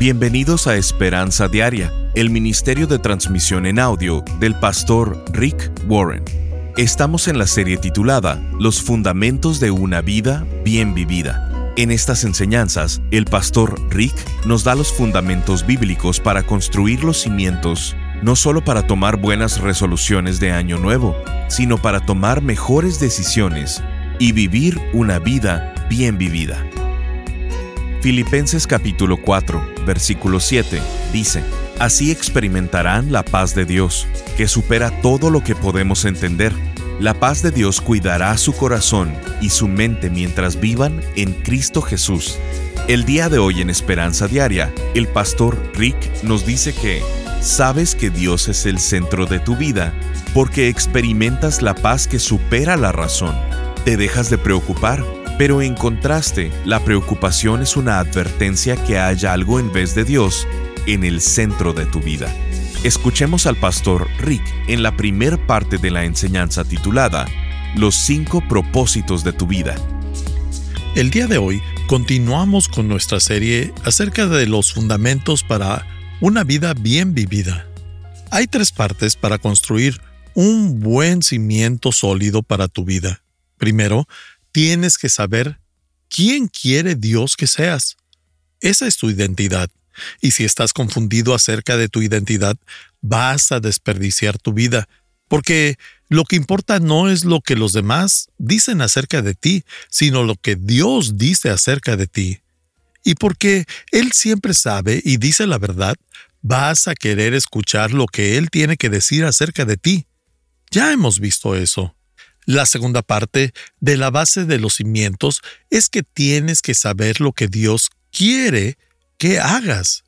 Bienvenidos a Esperanza Diaria, el ministerio de transmisión en audio del pastor Rick Warren. Estamos en la serie titulada Los fundamentos de una vida bien vivida. En estas enseñanzas, el pastor Rick nos da los fundamentos bíblicos para construir los cimientos, no solo para tomar buenas resoluciones de año nuevo, sino para tomar mejores decisiones y vivir una vida bien vivida. Filipenses capítulo 4, versículo 7 dice, Así experimentarán la paz de Dios, que supera todo lo que podemos entender. La paz de Dios cuidará su corazón y su mente mientras vivan en Cristo Jesús. El día de hoy en Esperanza Diaria, el pastor Rick nos dice que sabes que Dios es el centro de tu vida porque experimentas la paz que supera la razón. Te dejas de preocupar pero en contraste, la preocupación es una advertencia que haya algo en vez de Dios en el centro de tu vida. Escuchemos al pastor Rick en la primer parte de la enseñanza titulada Los cinco propósitos de tu vida. El día de hoy continuamos con nuestra serie acerca de los fundamentos para una vida bien vivida. Hay tres partes para construir un buen cimiento sólido para tu vida. Primero, tienes que saber quién quiere Dios que seas. Esa es tu identidad. Y si estás confundido acerca de tu identidad, vas a desperdiciar tu vida, porque lo que importa no es lo que los demás dicen acerca de ti, sino lo que Dios dice acerca de ti. Y porque Él siempre sabe y dice la verdad, vas a querer escuchar lo que Él tiene que decir acerca de ti. Ya hemos visto eso. La segunda parte de la base de los cimientos es que tienes que saber lo que Dios quiere que hagas.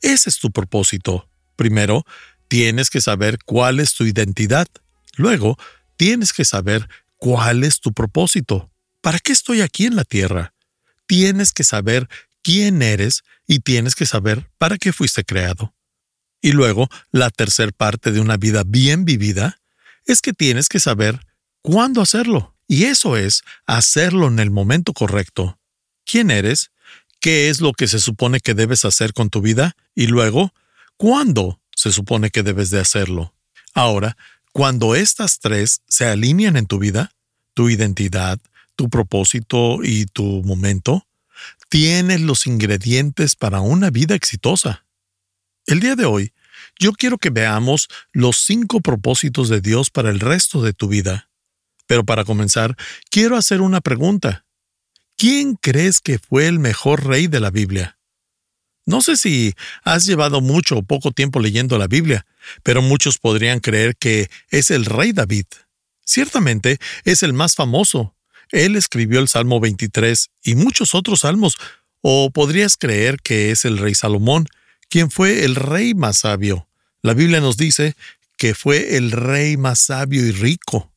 Ese es tu propósito. Primero, tienes que saber cuál es tu identidad. Luego, tienes que saber cuál es tu propósito. ¿Para qué estoy aquí en la tierra? Tienes que saber quién eres y tienes que saber para qué fuiste creado. Y luego, la tercera parte de una vida bien vivida es que tienes que saber cuándo hacerlo. Y eso es hacerlo en el momento correcto. ¿Quién eres? ¿Qué es lo que se supone que debes hacer con tu vida? Y luego, ¿cuándo se supone que debes de hacerlo? Ahora, cuando estas tres se alinean en tu vida, tu identidad, tu propósito y tu momento, tienes los ingredientes para una vida exitosa. El día de hoy, yo quiero que veamos los cinco propósitos de Dios para el resto de tu vida. Pero para comenzar, quiero hacer una pregunta. ¿Quién crees que fue el mejor rey de la Biblia? No sé si has llevado mucho o poco tiempo leyendo la Biblia, pero muchos podrían creer que es el rey David. Ciertamente es el más famoso. Él escribió el Salmo 23 y muchos otros salmos, o podrías creer que es el rey Salomón, quien fue el rey más sabio. La Biblia nos dice que fue el rey más sabio y rico.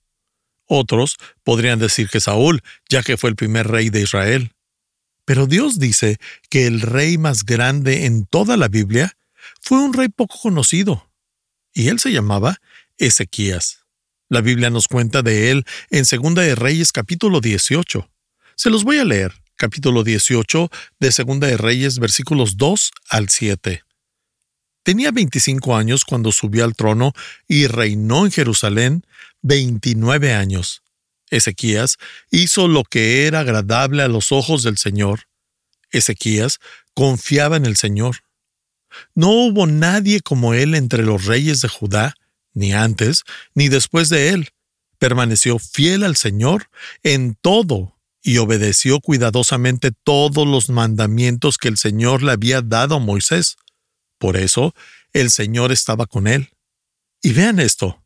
Otros podrían decir que Saúl, ya que fue el primer rey de Israel. Pero Dios dice que el rey más grande en toda la Biblia fue un rey poco conocido, y él se llamaba Ezequías. La Biblia nos cuenta de él en Segunda de Reyes capítulo 18. Se los voy a leer, capítulo 18 de Segunda de Reyes versículos 2 al 7. Tenía 25 años cuando subió al trono y reinó en Jerusalén 29 años. Ezequías hizo lo que era agradable a los ojos del Señor. Ezequías confiaba en el Señor. No hubo nadie como él entre los reyes de Judá, ni antes ni después de él. Permaneció fiel al Señor en todo y obedeció cuidadosamente todos los mandamientos que el Señor le había dado a Moisés. Por eso el Señor estaba con él. Y vean esto,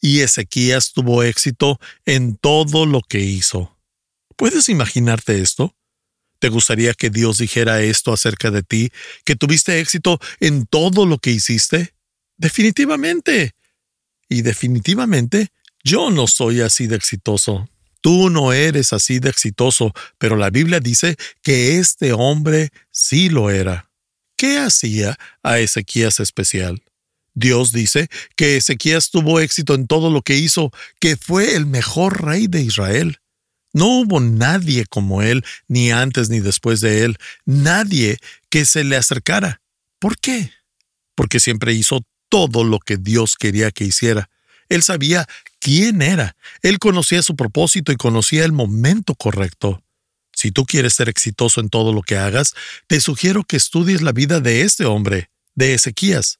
y Ezequías tuvo éxito en todo lo que hizo. ¿Puedes imaginarte esto? ¿Te gustaría que Dios dijera esto acerca de ti, que tuviste éxito en todo lo que hiciste? Definitivamente. Y definitivamente, yo no soy así de exitoso. Tú no eres así de exitoso, pero la Biblia dice que este hombre sí lo era. ¿Qué hacía a Ezequías especial? Dios dice que Ezequías tuvo éxito en todo lo que hizo, que fue el mejor rey de Israel. No hubo nadie como él, ni antes ni después de él, nadie que se le acercara. ¿Por qué? Porque siempre hizo todo lo que Dios quería que hiciera. Él sabía quién era, él conocía su propósito y conocía el momento correcto. Si tú quieres ser exitoso en todo lo que hagas, te sugiero que estudies la vida de este hombre, de Ezequías.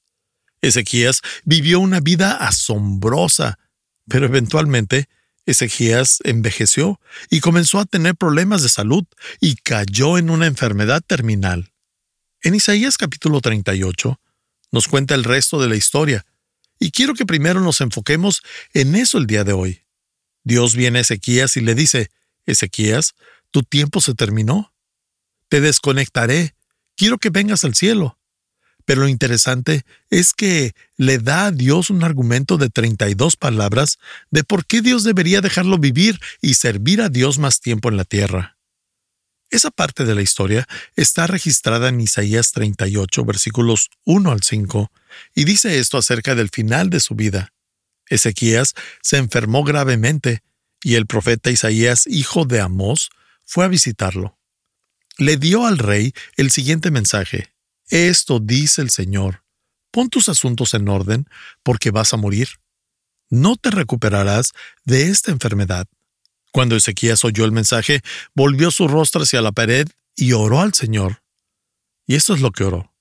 Ezequías vivió una vida asombrosa, pero eventualmente Ezequías envejeció y comenzó a tener problemas de salud y cayó en una enfermedad terminal. En Isaías capítulo 38 nos cuenta el resto de la historia, y quiero que primero nos enfoquemos en eso el día de hoy. Dios viene a Ezequías y le dice, Ezequías, tu tiempo se terminó. Te desconectaré. Quiero que vengas al cielo. Pero lo interesante es que le da a Dios un argumento de 32 palabras de por qué Dios debería dejarlo vivir y servir a Dios más tiempo en la tierra. Esa parte de la historia está registrada en Isaías 38, versículos 1 al 5, y dice esto acerca del final de su vida. Ezequías se enfermó gravemente, y el profeta Isaías, hijo de Amós, fue a visitarlo. Le dio al rey el siguiente mensaje. Esto dice el Señor, pon tus asuntos en orden, porque vas a morir. No te recuperarás de esta enfermedad. Cuando Ezequías oyó el mensaje, volvió su rostro hacia la pared y oró al Señor. Y esto es lo que oró.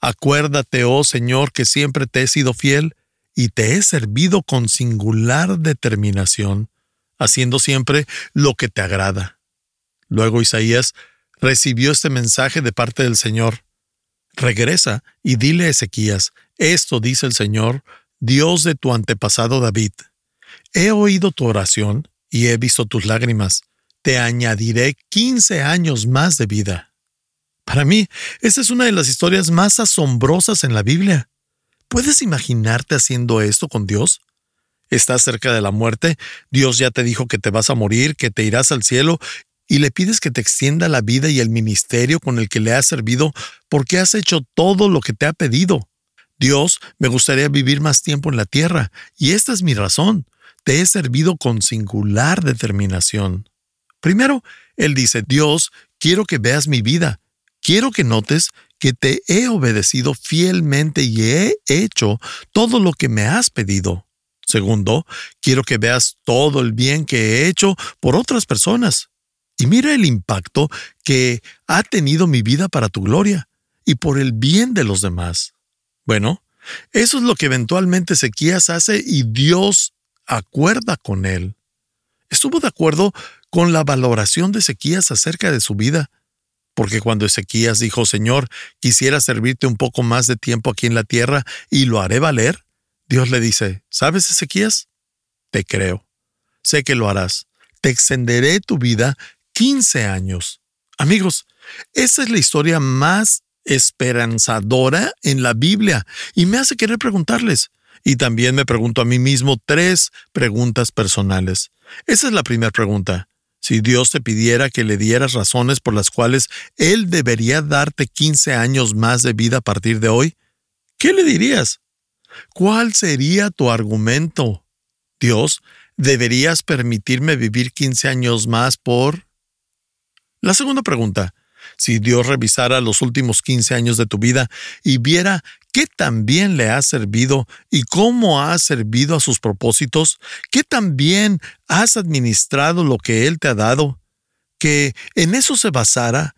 Acuérdate, oh Señor, que siempre te he sido fiel y te he servido con singular determinación, haciendo siempre lo que te agrada. Luego Isaías recibió este mensaje de parte del Señor. Regresa y dile a Ezequías, esto dice el Señor, Dios de tu antepasado David. He oído tu oración y he visto tus lágrimas. Te añadiré quince años más de vida. Para mí, esa es una de las historias más asombrosas en la Biblia. ¿Puedes imaginarte haciendo esto con Dios? Estás cerca de la muerte, Dios ya te dijo que te vas a morir, que te irás al cielo y le pides que te extienda la vida y el ministerio con el que le has servido porque has hecho todo lo que te ha pedido. Dios, me gustaría vivir más tiempo en la tierra, y esta es mi razón. Te he servido con singular determinación. Primero, Él dice, Dios, quiero que veas mi vida. Quiero que notes que te he obedecido fielmente y he hecho todo lo que me has pedido. Segundo, quiero que veas todo el bien que he hecho por otras personas. Y mira el impacto que ha tenido mi vida para tu gloria y por el bien de los demás. Bueno, eso es lo que eventualmente Ezequías hace y Dios acuerda con él. Estuvo de acuerdo con la valoración de Ezequías acerca de su vida, porque cuando Ezequías dijo, Señor, quisiera servirte un poco más de tiempo aquí en la tierra y lo haré valer, Dios le dice, ¿sabes Ezequías? Te creo. Sé que lo harás. Te extenderé tu vida 15 años. Amigos, esa es la historia más esperanzadora en la Biblia y me hace querer preguntarles. Y también me pregunto a mí mismo tres preguntas personales. Esa es la primera pregunta. Si Dios te pidiera que le dieras razones por las cuales Él debería darte 15 años más de vida a partir de hoy, ¿qué le dirías? ¿Cuál sería tu argumento? Dios, ¿deberías permitirme vivir 15 años más por... La segunda pregunta, si Dios revisara los últimos 15 años de tu vida y viera qué tan bien le has servido y cómo has servido a sus propósitos, qué tan bien has administrado lo que Él te ha dado, que en eso se basara,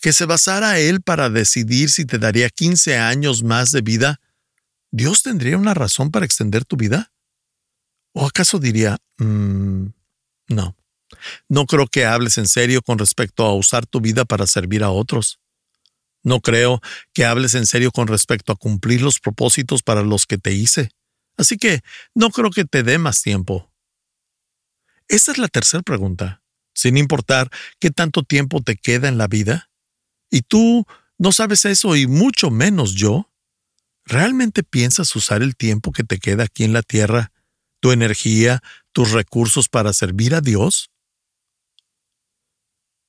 que se basara Él para decidir si te daría 15 años más de vida, ¿Dios tendría una razón para extender tu vida? ¿O acaso diría, mm, no, no creo que hables en serio con respecto a usar tu vida para servir a otros. No creo que hables en serio con respecto a cumplir los propósitos para los que te hice. Así que no creo que te dé más tiempo. Esta es la tercera pregunta. Sin importar qué tanto tiempo te queda en la vida, y tú no sabes eso y mucho menos yo, ¿realmente piensas usar el tiempo que te queda aquí en la tierra, tu energía, tus recursos para servir a Dios?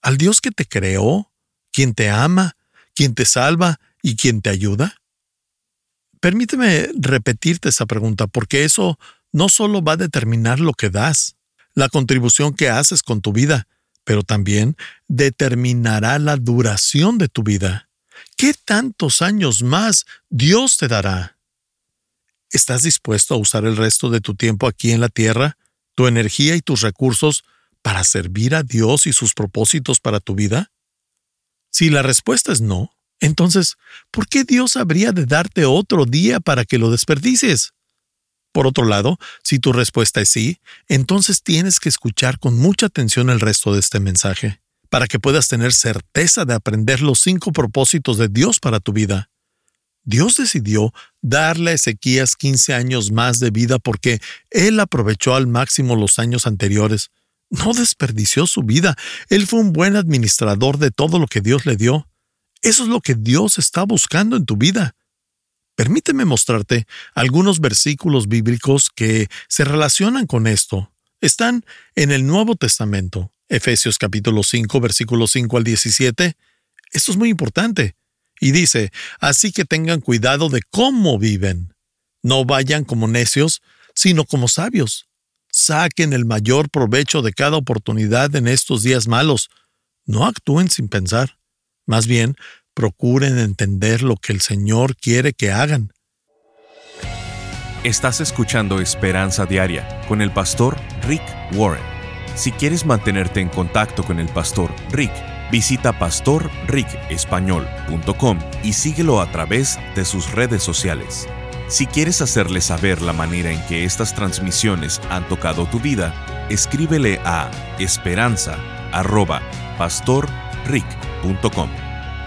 Al Dios que te creó, quien te ama, quien te salva y quien te ayuda? Permíteme repetirte esa pregunta porque eso no solo va a determinar lo que das, la contribución que haces con tu vida, pero también determinará la duración de tu vida. ¿Qué tantos años más Dios te dará? ¿Estás dispuesto a usar el resto de tu tiempo aquí en la tierra, tu energía y tus recursos para servir a Dios y sus propósitos para tu vida? Si la respuesta es no, entonces, ¿por qué Dios habría de darte otro día para que lo desperdicies? Por otro lado, si tu respuesta es sí, entonces tienes que escuchar con mucha atención el resto de este mensaje, para que puedas tener certeza de aprender los cinco propósitos de Dios para tu vida. Dios decidió darle a Ezequías 15 años más de vida porque él aprovechó al máximo los años anteriores. No desperdició su vida. Él fue un buen administrador de todo lo que Dios le dio. Eso es lo que Dios está buscando en tu vida. Permíteme mostrarte algunos versículos bíblicos que se relacionan con esto. Están en el Nuevo Testamento, Efesios capítulo 5, versículos 5 al 17. Esto es muy importante. Y dice, así que tengan cuidado de cómo viven. No vayan como necios, sino como sabios. Saquen el mayor provecho de cada oportunidad en estos días malos. No actúen sin pensar. Más bien, procuren entender lo que el Señor quiere que hagan. Estás escuchando Esperanza Diaria con el pastor Rick Warren. Si quieres mantenerte en contacto con el pastor Rick, visita pastorricespañol.com y síguelo a través de sus redes sociales. Si quieres hacerle saber la manera en que estas transmisiones han tocado tu vida, escríbele a esperanza.pastorrick.com.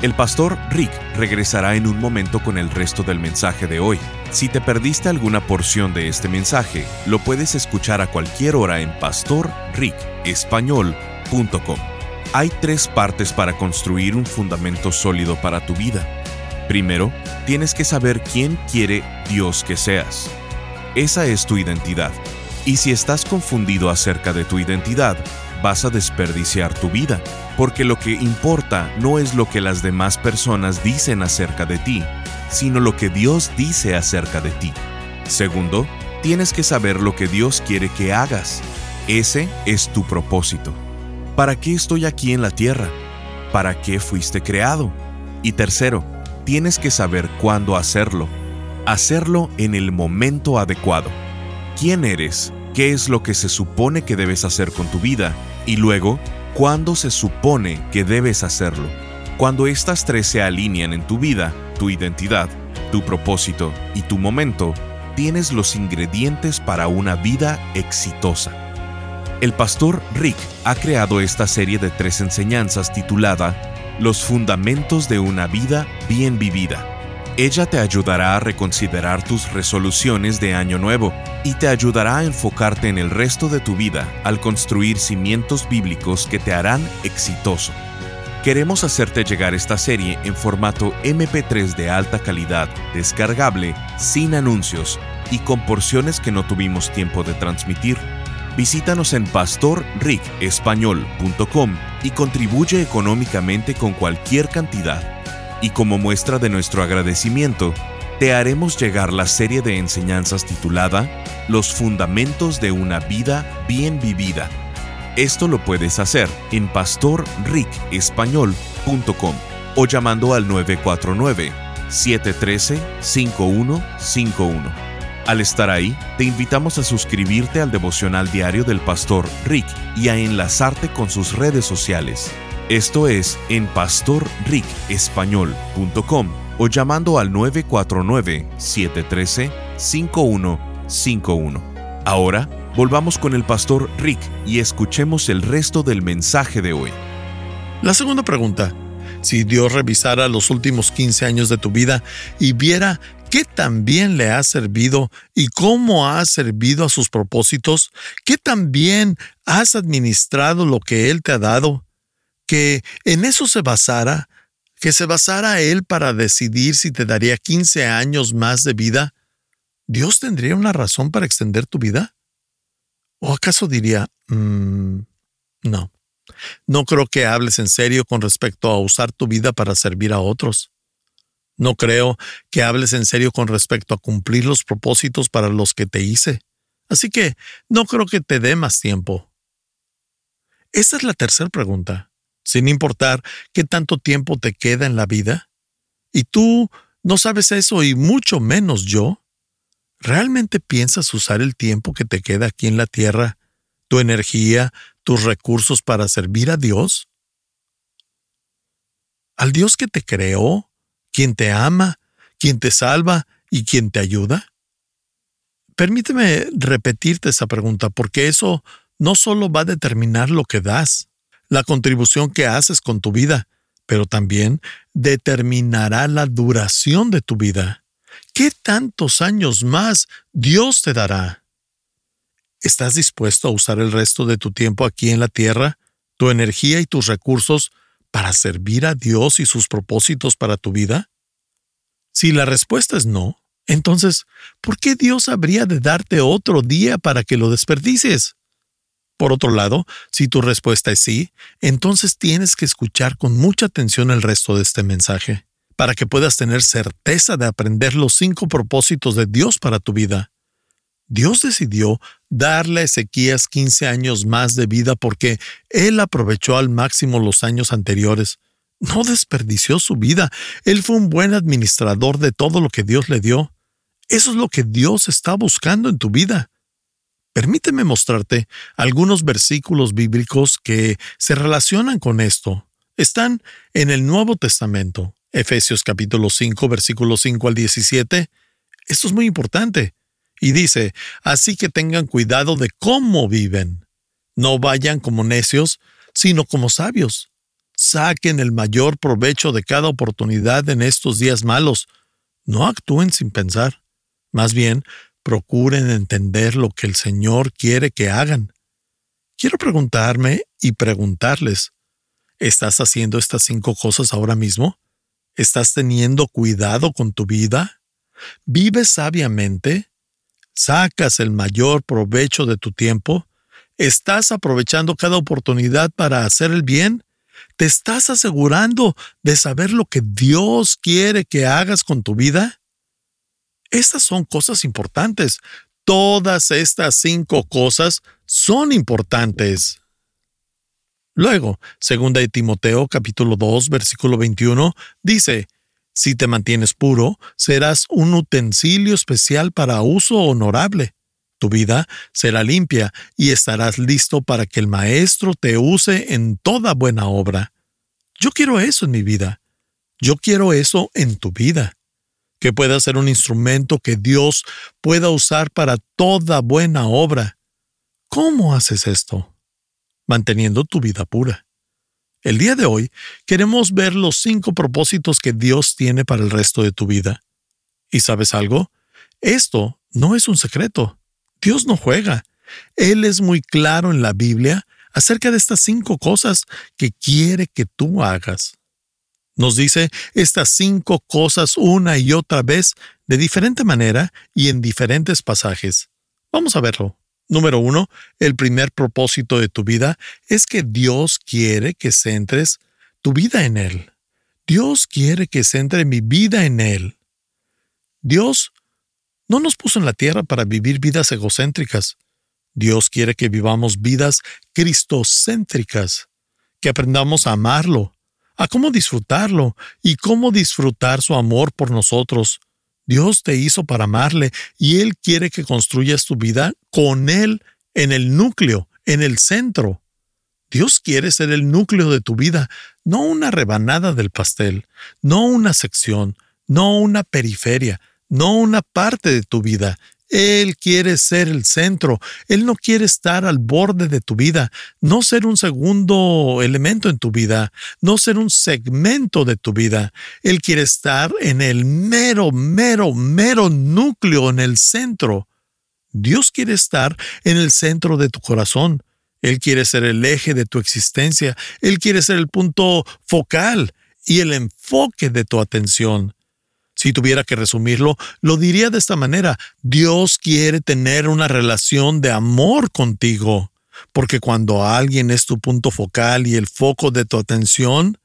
El pastor Rick regresará en un momento con el resto del mensaje de hoy. Si te perdiste alguna porción de este mensaje, lo puedes escuchar a cualquier hora en pastorricespañol.com. Hay tres partes para construir un fundamento sólido para tu vida. Primero, tienes que saber quién quiere Dios que seas. Esa es tu identidad. Y si estás confundido acerca de tu identidad, vas a desperdiciar tu vida, porque lo que importa no es lo que las demás personas dicen acerca de ti, sino lo que Dios dice acerca de ti. Segundo, tienes que saber lo que Dios quiere que hagas. Ese es tu propósito. ¿Para qué estoy aquí en la tierra? ¿Para qué fuiste creado? Y tercero, tienes que saber cuándo hacerlo. Hacerlo en el momento adecuado. ¿Quién eres? qué es lo que se supone que debes hacer con tu vida y luego cuándo se supone que debes hacerlo. Cuando estas tres se alinean en tu vida, tu identidad, tu propósito y tu momento, tienes los ingredientes para una vida exitosa. El pastor Rick ha creado esta serie de tres enseñanzas titulada Los fundamentos de una vida bien vivida ella te ayudará a reconsiderar tus resoluciones de año nuevo y te ayudará a enfocarte en el resto de tu vida al construir cimientos bíblicos que te harán exitoso. Queremos hacerte llegar esta serie en formato MP3 de alta calidad, descargable, sin anuncios y con porciones que no tuvimos tiempo de transmitir. Visítanos en pastorricespañol.com y contribuye económicamente con cualquier cantidad y como muestra de nuestro agradecimiento, te haremos llegar la serie de enseñanzas titulada Los Fundamentos de una Vida Bien Vivida. Esto lo puedes hacer en pastorricespañol.com o llamando al 949-713-5151. Al estar ahí, te invitamos a suscribirte al devocional diario del pastor Rick y a enlazarte con sus redes sociales. Esto es en pastorricespañol.com o llamando al 949-713-5151. Ahora, volvamos con el pastor Rick y escuchemos el resto del mensaje de hoy. La segunda pregunta. Si Dios revisara los últimos 15 años de tu vida y viera qué tan bien le ha servido y cómo ha servido a sus propósitos, qué tan bien has administrado lo que Él te ha dado, que en eso se basara, que se basara él para decidir si te daría 15 años más de vida, ¿Dios tendría una razón para extender tu vida? ¿O acaso diría, mm, no, no creo que hables en serio con respecto a usar tu vida para servir a otros? No creo que hables en serio con respecto a cumplir los propósitos para los que te hice. Así que no creo que te dé más tiempo. Esta es la tercera pregunta. Sin importar qué tanto tiempo te queda en la vida, y tú no sabes eso y mucho menos yo, ¿realmente piensas usar el tiempo que te queda aquí en la tierra, tu energía, tus recursos para servir a Dios? ¿Al Dios que te creó, quien te ama, quien te salva y quien te ayuda? Permíteme repetirte esa pregunta porque eso no solo va a determinar lo que das, la contribución que haces con tu vida, pero también determinará la duración de tu vida. ¿Qué tantos años más Dios te dará? ¿Estás dispuesto a usar el resto de tu tiempo aquí en la tierra, tu energía y tus recursos para servir a Dios y sus propósitos para tu vida? Si la respuesta es no, entonces, ¿por qué Dios habría de darte otro día para que lo desperdicies? Por otro lado, si tu respuesta es sí, entonces tienes que escuchar con mucha atención el resto de este mensaje, para que puedas tener certeza de aprender los cinco propósitos de Dios para tu vida. Dios decidió darle a Ezequías 15 años más de vida porque él aprovechó al máximo los años anteriores. No desperdició su vida. Él fue un buen administrador de todo lo que Dios le dio. Eso es lo que Dios está buscando en tu vida. Permíteme mostrarte algunos versículos bíblicos que se relacionan con esto. Están en el Nuevo Testamento, Efesios capítulo 5, versículos 5 al 17. Esto es muy importante. Y dice, así que tengan cuidado de cómo viven. No vayan como necios, sino como sabios. Saquen el mayor provecho de cada oportunidad en estos días malos. No actúen sin pensar. Más bien, procuren entender lo que el Señor quiere que hagan. Quiero preguntarme y preguntarles, ¿estás haciendo estas cinco cosas ahora mismo? ¿Estás teniendo cuidado con tu vida? ¿Vives sabiamente? ¿Sacas el mayor provecho de tu tiempo? ¿Estás aprovechando cada oportunidad para hacer el bien? ¿Te estás asegurando de saber lo que Dios quiere que hagas con tu vida? Estas son cosas importantes. Todas estas cinco cosas son importantes. Luego, segunda de Timoteo capítulo 2 versículo 21 dice, Si te mantienes puro, serás un utensilio especial para uso honorable. Tu vida será limpia y estarás listo para que el Maestro te use en toda buena obra. Yo quiero eso en mi vida. Yo quiero eso en tu vida que pueda ser un instrumento que Dios pueda usar para toda buena obra. ¿Cómo haces esto? Manteniendo tu vida pura. El día de hoy queremos ver los cinco propósitos que Dios tiene para el resto de tu vida. ¿Y sabes algo? Esto no es un secreto. Dios no juega. Él es muy claro en la Biblia acerca de estas cinco cosas que quiere que tú hagas. Nos dice estas cinco cosas una y otra vez de diferente manera y en diferentes pasajes. Vamos a verlo. Número uno, el primer propósito de tu vida es que Dios quiere que centres tu vida en Él. Dios quiere que centre mi vida en Él. Dios no nos puso en la tierra para vivir vidas egocéntricas. Dios quiere que vivamos vidas cristocéntricas, que aprendamos a amarlo, a cómo disfrutarlo y cómo disfrutar su amor por nosotros. Dios te hizo para amarle y Él quiere que construyas tu vida con Él en el núcleo, en el centro. Dios quiere ser el núcleo de tu vida, no una rebanada del pastel, no una sección, no una periferia, no una parte de tu vida. Él quiere ser el centro. Él no quiere estar al borde de tu vida, no ser un segundo elemento en tu vida, no ser un segmento de tu vida. Él quiere estar en el mero, mero, mero núcleo, en el centro. Dios quiere estar en el centro de tu corazón. Él quiere ser el eje de tu existencia. Él quiere ser el punto focal y el enfoque de tu atención. Si tuviera que resumirlo, lo diría de esta manera. Dios quiere tener una relación de amor contigo, porque cuando alguien es tu punto focal y el foco de tu atención,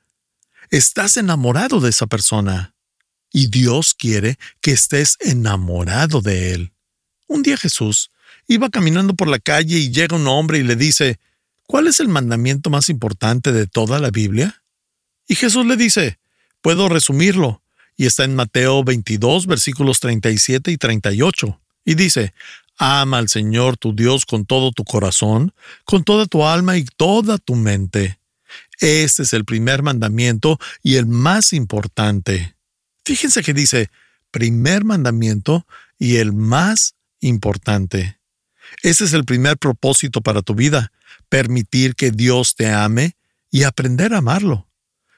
estás enamorado de esa persona. Y Dios quiere que estés enamorado de él. Un día Jesús iba caminando por la calle y llega un hombre y le dice, ¿cuál es el mandamiento más importante de toda la Biblia? Y Jesús le dice, puedo resumirlo, y está en Mateo 22, versículos 37 y 38, y dice, Ama al Señor tu Dios con todo tu corazón, con toda tu alma y toda tu mente. Este es el primer mandamiento y el más importante. Fíjense que dice primer mandamiento y el más importante. Ese es el primer propósito para tu vida, permitir que Dios te ame y aprender a amarlo.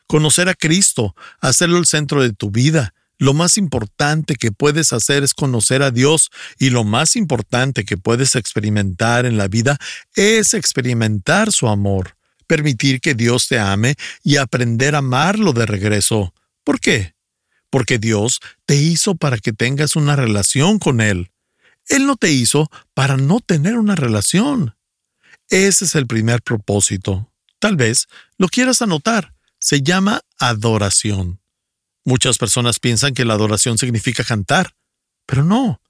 Conocer a Cristo, hacerlo el centro de tu vida, lo más importante que puedes hacer es conocer a Dios y lo más importante que puedes experimentar en la vida es experimentar su amor, permitir que Dios te ame y aprender a amarlo de regreso. ¿Por qué? Porque Dios te hizo para que tengas una relación con Él. Él no te hizo para no tener una relación. Ese es el primer propósito. Tal vez lo quieras anotar. Se llama adoración. Muchas personas piensan que la adoración significa cantar, pero no.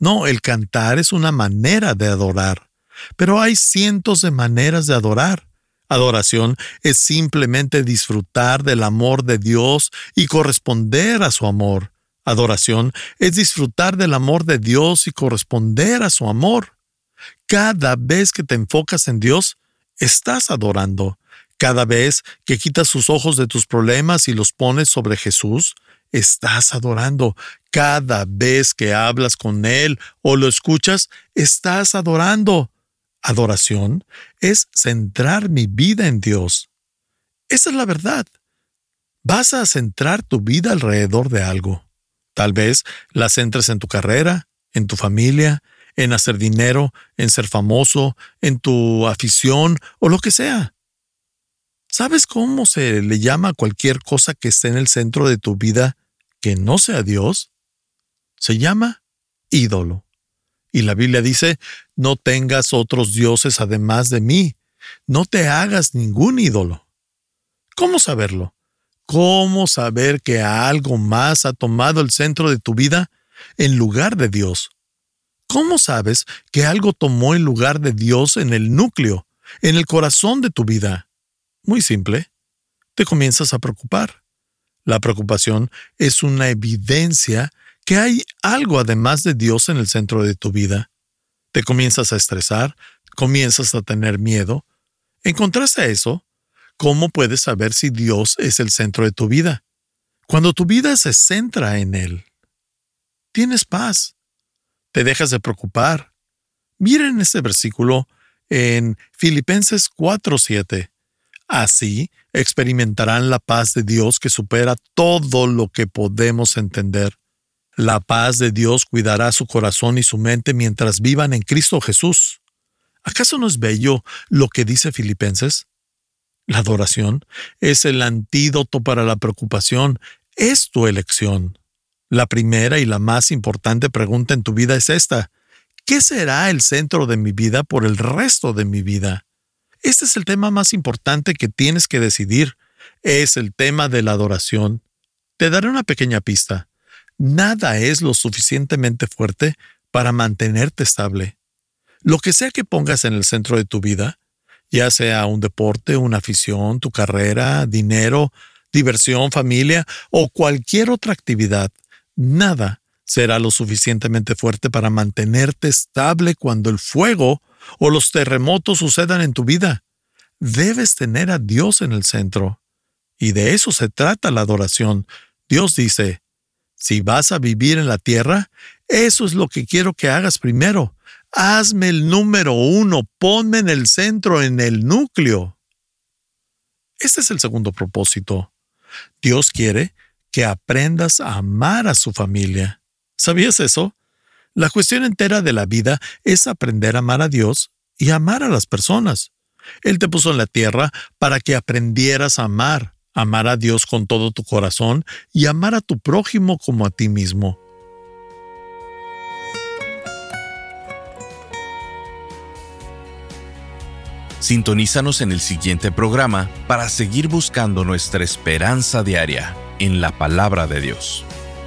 No, el cantar es una manera de adorar, pero hay cientos de maneras de adorar. Adoración es simplemente disfrutar del amor de Dios y corresponder a su amor. Adoración es disfrutar del amor de Dios y corresponder a su amor. Cada vez que te enfocas en Dios, estás adorando. Cada vez que quitas sus ojos de tus problemas y los pones sobre Jesús, estás adorando. Cada vez que hablas con Él o lo escuchas, estás adorando. Adoración es centrar mi vida en Dios. Esa es la verdad. Vas a centrar tu vida alrededor de algo. Tal vez la centres en tu carrera, en tu familia, en hacer dinero, en ser famoso, en tu afición o lo que sea. ¿Sabes cómo se le llama a cualquier cosa que esté en el centro de tu vida que no sea Dios? Se llama ídolo. Y la Biblia dice, no tengas otros dioses además de mí, no te hagas ningún ídolo. ¿Cómo saberlo? ¿Cómo saber que algo más ha tomado el centro de tu vida en lugar de Dios? ¿Cómo sabes que algo tomó el lugar de Dios en el núcleo, en el corazón de tu vida? Muy simple. Te comienzas a preocupar. La preocupación es una evidencia que hay algo además de Dios en el centro de tu vida. Te comienzas a estresar, comienzas a tener miedo. ¿Encontraste eso? ¿Cómo puedes saber si Dios es el centro de tu vida? Cuando tu vida se centra en Él, tienes paz. Te dejas de preocupar. Miren este versículo en Filipenses 4:7. Así experimentarán la paz de Dios que supera todo lo que podemos entender. La paz de Dios cuidará su corazón y su mente mientras vivan en Cristo Jesús. ¿Acaso no es bello lo que dice Filipenses? La adoración es el antídoto para la preocupación, es tu elección. La primera y la más importante pregunta en tu vida es esta. ¿Qué será el centro de mi vida por el resto de mi vida? Este es el tema más importante que tienes que decidir. Es el tema de la adoración. Te daré una pequeña pista. Nada es lo suficientemente fuerte para mantenerte estable. Lo que sea que pongas en el centro de tu vida, ya sea un deporte, una afición, tu carrera, dinero, diversión, familia o cualquier otra actividad, nada será lo suficientemente fuerte para mantenerte estable cuando el fuego o los terremotos sucedan en tu vida. Debes tener a Dios en el centro. Y de eso se trata la adoración. Dios dice, si vas a vivir en la tierra, eso es lo que quiero que hagas primero. Hazme el número uno, ponme en el centro, en el núcleo. Este es el segundo propósito. Dios quiere que aprendas a amar a su familia. ¿Sabías eso? La cuestión entera de la vida es aprender a amar a Dios y amar a las personas. Él te puso en la tierra para que aprendieras a amar, amar a Dios con todo tu corazón y amar a tu prójimo como a ti mismo. Sintonízanos en el siguiente programa para seguir buscando nuestra esperanza diaria en la palabra de Dios.